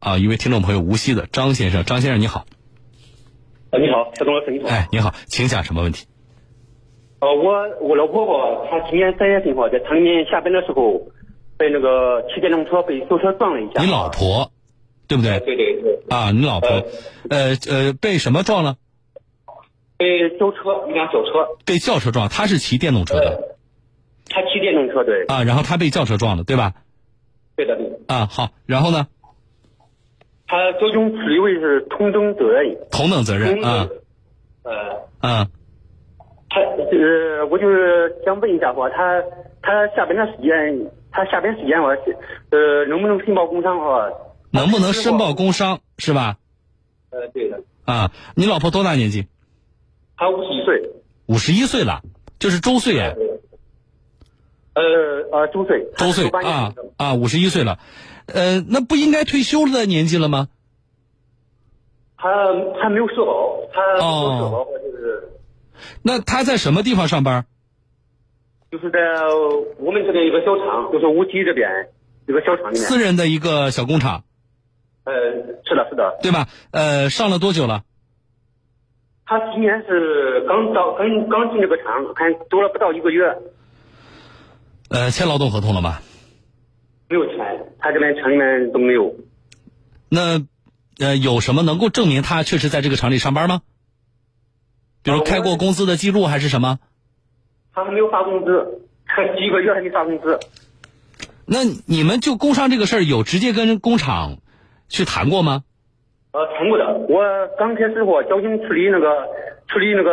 啊，一位听众朋友无锡的张先生，张先生你好。啊，你好，小东老师，你好。哎，你好，请讲什么问题？呃，我我老婆婆她今年三月份哈，在厂里面下班的时候，被那个骑电动车被轿车撞了一下。你老婆，对不对？对对对。啊，你老婆，呃呃，被什么撞了？被轿车，一辆轿车。被轿车撞，她是骑电动车的。她骑电动车，对。啊，然后她被轿车撞了，对吧？对的，对。啊，好，然后呢？他最终处理为是同等责任。同等责任啊。呃。嗯。他呃，我就是想问一下话，他他下班的时间，他下班时间我，呃，能不能申报工伤话？能不能申报工伤是吧？呃，对的。啊，你老婆多大年纪？她五十一岁。五十一岁了，就是周岁哎。呃呃，周岁。周岁啊啊，五十一岁了。呃，那不应该退休的年纪了吗？他还没有社保，他没有社保，就是。那他在什么地方上班？就是在我们这边一个小厂，就是无锡这边一个小厂里面。私人的一个小工厂。呃，是的，是的。对吧？呃，上了多久了？他今年是刚到，刚刚进这个厂，看做了不到一个月。呃，签劳动合同了吗？没有钱，他这边厂里面都没有。那，呃，有什么能够证明他确实在这个厂里上班吗？比如开过工资的记录还是什么？他还没有发工资，几个月还没发工资。那你们就工伤这个事儿有直接跟工厂去谈过吗？呃，谈过的。我刚开始我交警处理那个处理那个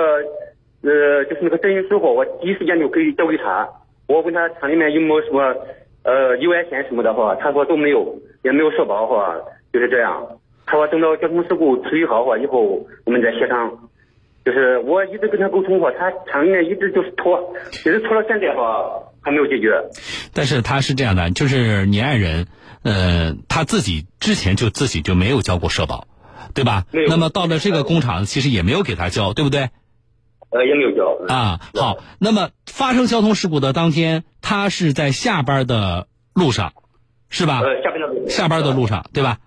呃，就是那个证明书后，我第一时间就给交给他。我问他厂里面有没有什么。呃，意外险什么的话，他说都没有，也没有社保话，就是这样。他说等到交通事故处理好话以后，我们再协商。就是我一直跟他沟通话，他厂里面一直就是拖，一直拖到现在话还没有解决。但是他是这样的，就是你爱人，呃，他自己之前就自己就没有交过社保，对吧？那么到了这个工厂，其实也没有给他交，对不对？呃，也没有交啊。好，那么发生交通事故的当天，他是在下班的路上，是吧？呃，下班的路下班的路上，对吧？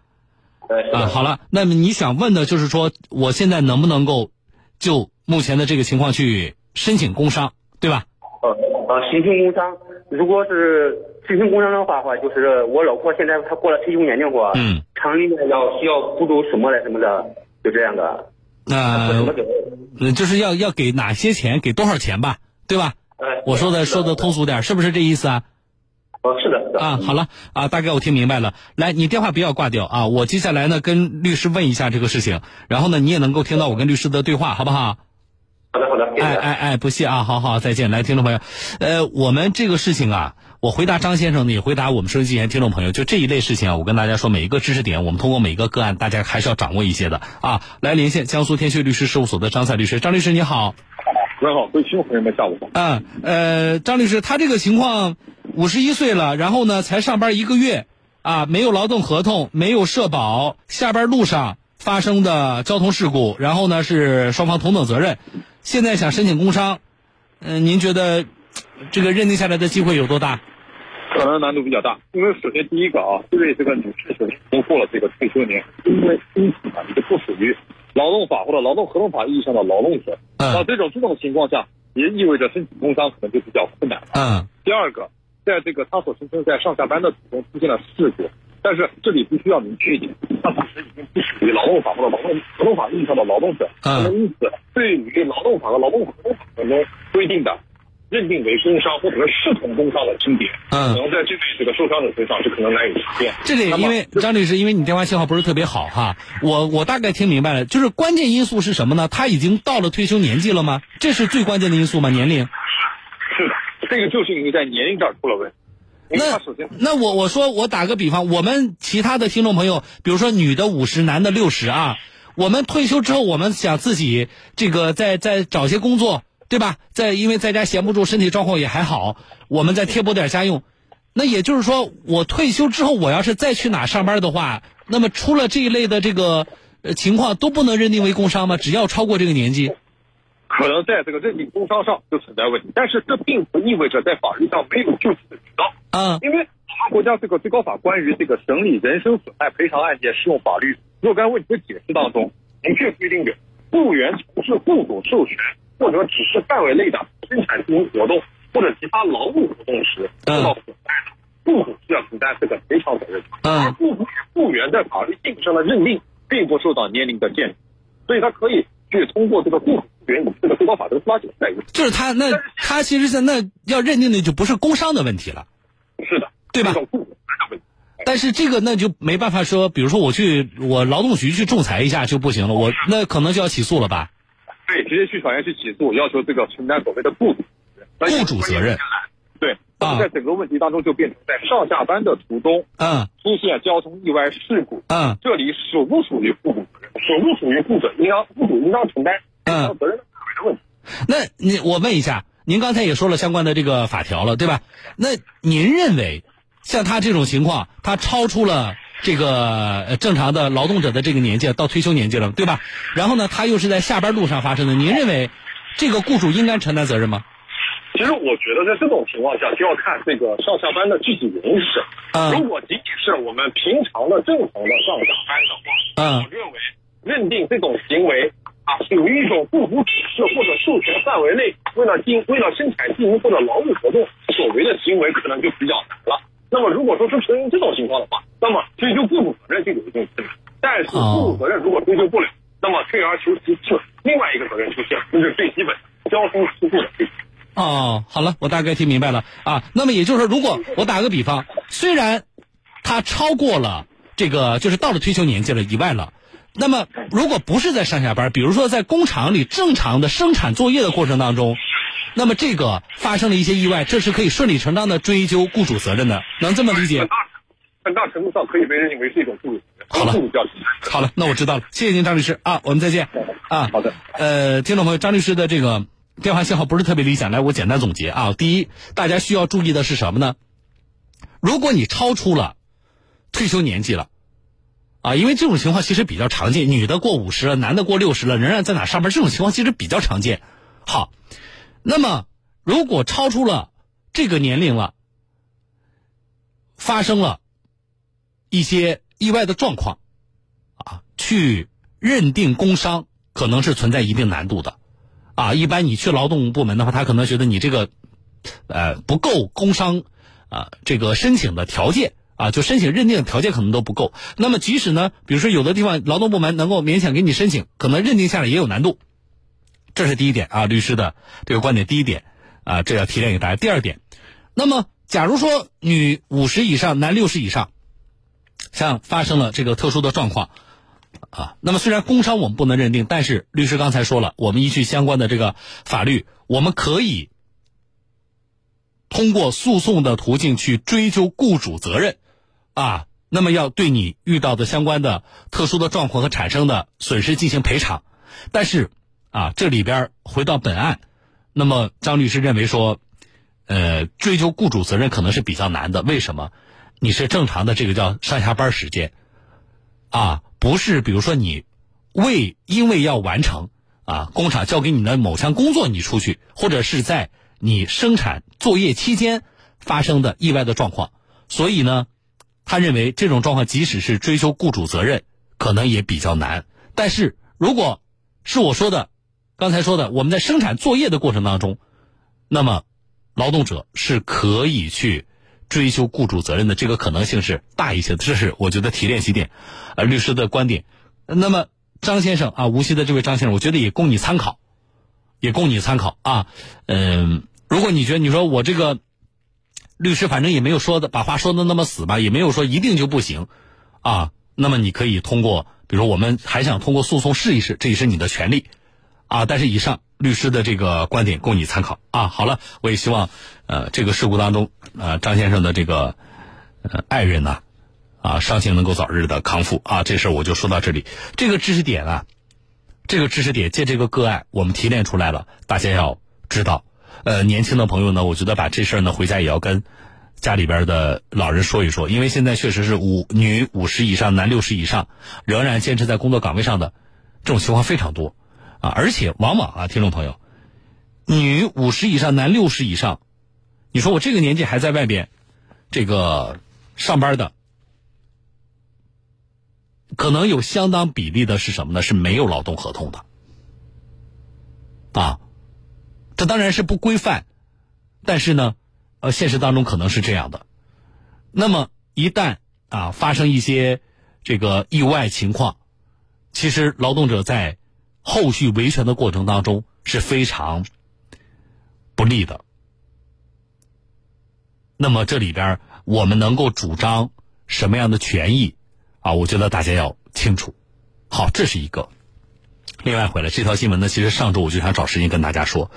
呃，啊，好了，那么你想问的就是说，我现在能不能够就目前的这个情况去申请工伤，对吧？呃呃，申请工伤，如果是申请工伤的话，话就是我老婆现在她过了退休年龄话，嗯，厂里面要需要补助什么的什么的，就这样的。那，就是要要给哪些钱，给多少钱吧，对吧？哎，我说的说的通俗点，是不是这意思啊？哦，是的，是的。啊，好了啊，大概我听明白了。来，你电话不要挂掉啊，我接下来呢跟律师问一下这个事情，然后呢你也能够听到我跟律师的对话，好不好？好的，好的。哎哎哎，不谢啊，好好再见。来，听众朋友，呃，我们这个事情啊。我回答张先生，也回答我们收音机前听众朋友，就这一类事情啊，我跟大家说，每一个知识点，我们通过每一个个案，大家还是要掌握一些的啊。来连线江苏天旭律师事务所的张赛律师，张律师你好。你好，各位听众朋友们，下午好。嗯，呃，张律师，他这个情况，五十一岁了，然后呢，才上班一个月，啊，没有劳动合同，没有社保，下班路上发生的交通事故，然后呢是双方同等责任，现在想申请工伤，嗯，您觉得这个认定下来的机会有多大？可能难度比较大，因为首先第一个啊，因为这个女士首先已经过了这个退休年，因为因此啊，你就不属于劳动法或者劳动合同法意义上的劳动者。那这种这种情况下，也意味着申请工伤可能就比较困难。嗯。第二个，在这个他所声称在上下班的途中出现了事故，但是这里必须要明确一点，他本身已经不属于劳动法或者劳动劳动法意义上的劳动者。嗯。那么因此，对于劳动法和劳动合同法当中规定的。认定为工伤或者是视同工伤的轻点，嗯，可能在这位这个受伤者身上是可能难以实现。这里因为张律师，因为你电话信号不是特别好哈，我我大概听明白了，就是关键因素是什么呢？他已经到了退休年纪了吗？这是最关键的因素吗？年龄？是的，这个就是因为在年龄这儿出了问题。那那我我说我打个比方，我们其他的听众朋友，比如说女的五十，男的六十啊，我们退休之后，我们想自己这个再再找些工作。对吧？在因为在家闲不住，身体状况也还好，我们再贴补点家用。那也就是说，我退休之后，我要是再去哪上班的话，那么出了这一类的这个呃情况，都不能认定为工伤吗？只要超过这个年纪，可能在这个认定工伤上就存在问题。但是这并不意味着在法律上没有救济的渠道。嗯，因为法国家这个最高法关于这个审理人身损害赔偿案件适用法律若干问题的解释当中，明确规定着，雇员从事雇主授权或者指示范围内的生产经营活动或者其他劳务活动时受到损害的，雇主需要承担这个赔偿责任。而雇主与雇员在法律性质上的认定，并不受到年龄的限制，所以他可以去通过这个雇主雇员以这个最高法的司法解释来就是他那他其实在那要认定的就不是工伤的问题了。是的，对吧？但是这个那就没办法说，比如说我去我劳动局去仲裁一下就不行了，我那可能就要起诉了吧？对，直接去法院去起诉，要求这个承担所谓的雇主雇主责任。对，啊，在整个问题当中就变成在上下班的途中，嗯，出现交通意外事故，嗯，这里属不属于雇主责任？属不属于雇主应当雇主应当承担嗯责任的范围的问题？那你我问一下，您刚才也说了相关的这个法条了，对吧？那您认为？像他这种情况，他超出了这个正常的劳动者的这个年纪，到退休年纪了，对吧？然后呢，他又是在下班路上发生的，您认为这个雇主应该承担责任吗？其实我觉得在这种情况下，就要看这个上下班的具体原因是什么。如果仅仅是我们平常的正常的上下班的话，我认为认定这种行为啊属于一种雇主指示或者授权范围内，为了经为了生产经营或者劳务活动所为的行为，可能就比较难了。那么，如果说是出现这种情况的话，那么追究雇主责任就有一定困难。但是，雇主责任如果追究不了，那么退而求其次，另外一个责任出现，就是最基本交通事故的。哦，好了，我大概听明白了啊。那么也就是说，如果我打个比方，虽然他超过了这个，就是到了退休年纪了以外了，那么如果不是在上下班，比如说在工厂里正常的生产作业的过程当中。那么这个发生了一些意外，这是可以顺理成章的追究雇主责任的，能这么理解？很大程度上可以被认定为是一种雇主。好了，好了，那我知道了，谢谢您，张律师啊，我们再见啊。好的。呃，听众朋友，张律师的这个电话信号不是特别理想，来，我简单总结啊。第一，大家需要注意的是什么呢？如果你超出了退休年纪了啊，因为这种情况其实比较常见，女的过五十了，男的过六十了，仍然在哪上班，这种情况其实比较常见。好。那么，如果超出了这个年龄了，发生了一些意外的状况，啊，去认定工伤可能是存在一定难度的，啊，一般你去劳动部门的话，他可能觉得你这个，呃，不够工伤啊，这个申请的条件啊，就申请认定的条件可能都不够。那么，即使呢，比如说有的地方劳动部门能够勉强给你申请，可能认定下来也有难度。这是第一点啊，律师的这个观点。第一点啊，这要提炼给大家。第二点，那么假如说女五十以上，男六十以上，像发生了这个特殊的状况啊，那么虽然工伤我们不能认定，但是律师刚才说了，我们依据相关的这个法律，我们可以通过诉讼的途径去追究雇主责任啊。那么要对你遇到的相关的特殊的状况和产生的损失进行赔偿，但是。啊，这里边回到本案，那么张律师认为说，呃，追究雇主责任可能是比较难的。为什么？你是正常的这个叫上下班时间，啊，不是比如说你为因为要完成啊工厂交给你的某项工作你出去，或者是在你生产作业期间发生的意外的状况。所以呢，他认为这种状况即使是追究雇主责任，可能也比较难。但是如果是我说的。刚才说的，我们在生产作业的过程当中，那么劳动者是可以去追究雇主责任的，这个可能性是大一些的。这是我觉得提炼几点，呃，律师的观点。那么张先生啊，无锡的这位张先生，我觉得也供你参考，也供你参考啊。嗯，如果你觉得你说我这个律师反正也没有说的把话说的那么死吧，也没有说一定就不行啊，那么你可以通过，比如说我们还想通过诉讼试一试，这也是你的权利。啊，但是以上律师的这个观点供你参考啊。好了，我也希望，呃，这个事故当中，呃，张先生的这个，呃，爱人呢，啊，伤情能够早日的康复啊。这事儿我就说到这里。这个知识点啊，这个知识点借这个个案，我们提炼出来了，大家要知道。呃，年轻的朋友呢，我觉得把这事儿呢回家也要跟家里边的老人说一说，因为现在确实是五女五十以上，男六十以上，仍然坚持在工作岗位上的这种情况非常多。啊，而且往往啊，听众朋友，女五十以上，男六十以上，你说我这个年纪还在外边，这个上班的，可能有相当比例的是什么呢？是没有劳动合同的，啊，这当然是不规范，但是呢，呃，现实当中可能是这样的。那么一旦啊发生一些这个意外情况，其实劳动者在后续维权的过程当中是非常不利的。那么这里边我们能够主张什么样的权益啊？我觉得大家要清楚。好，这是一个。另外回来这条新闻呢，其实上周我就想找时间跟大家说。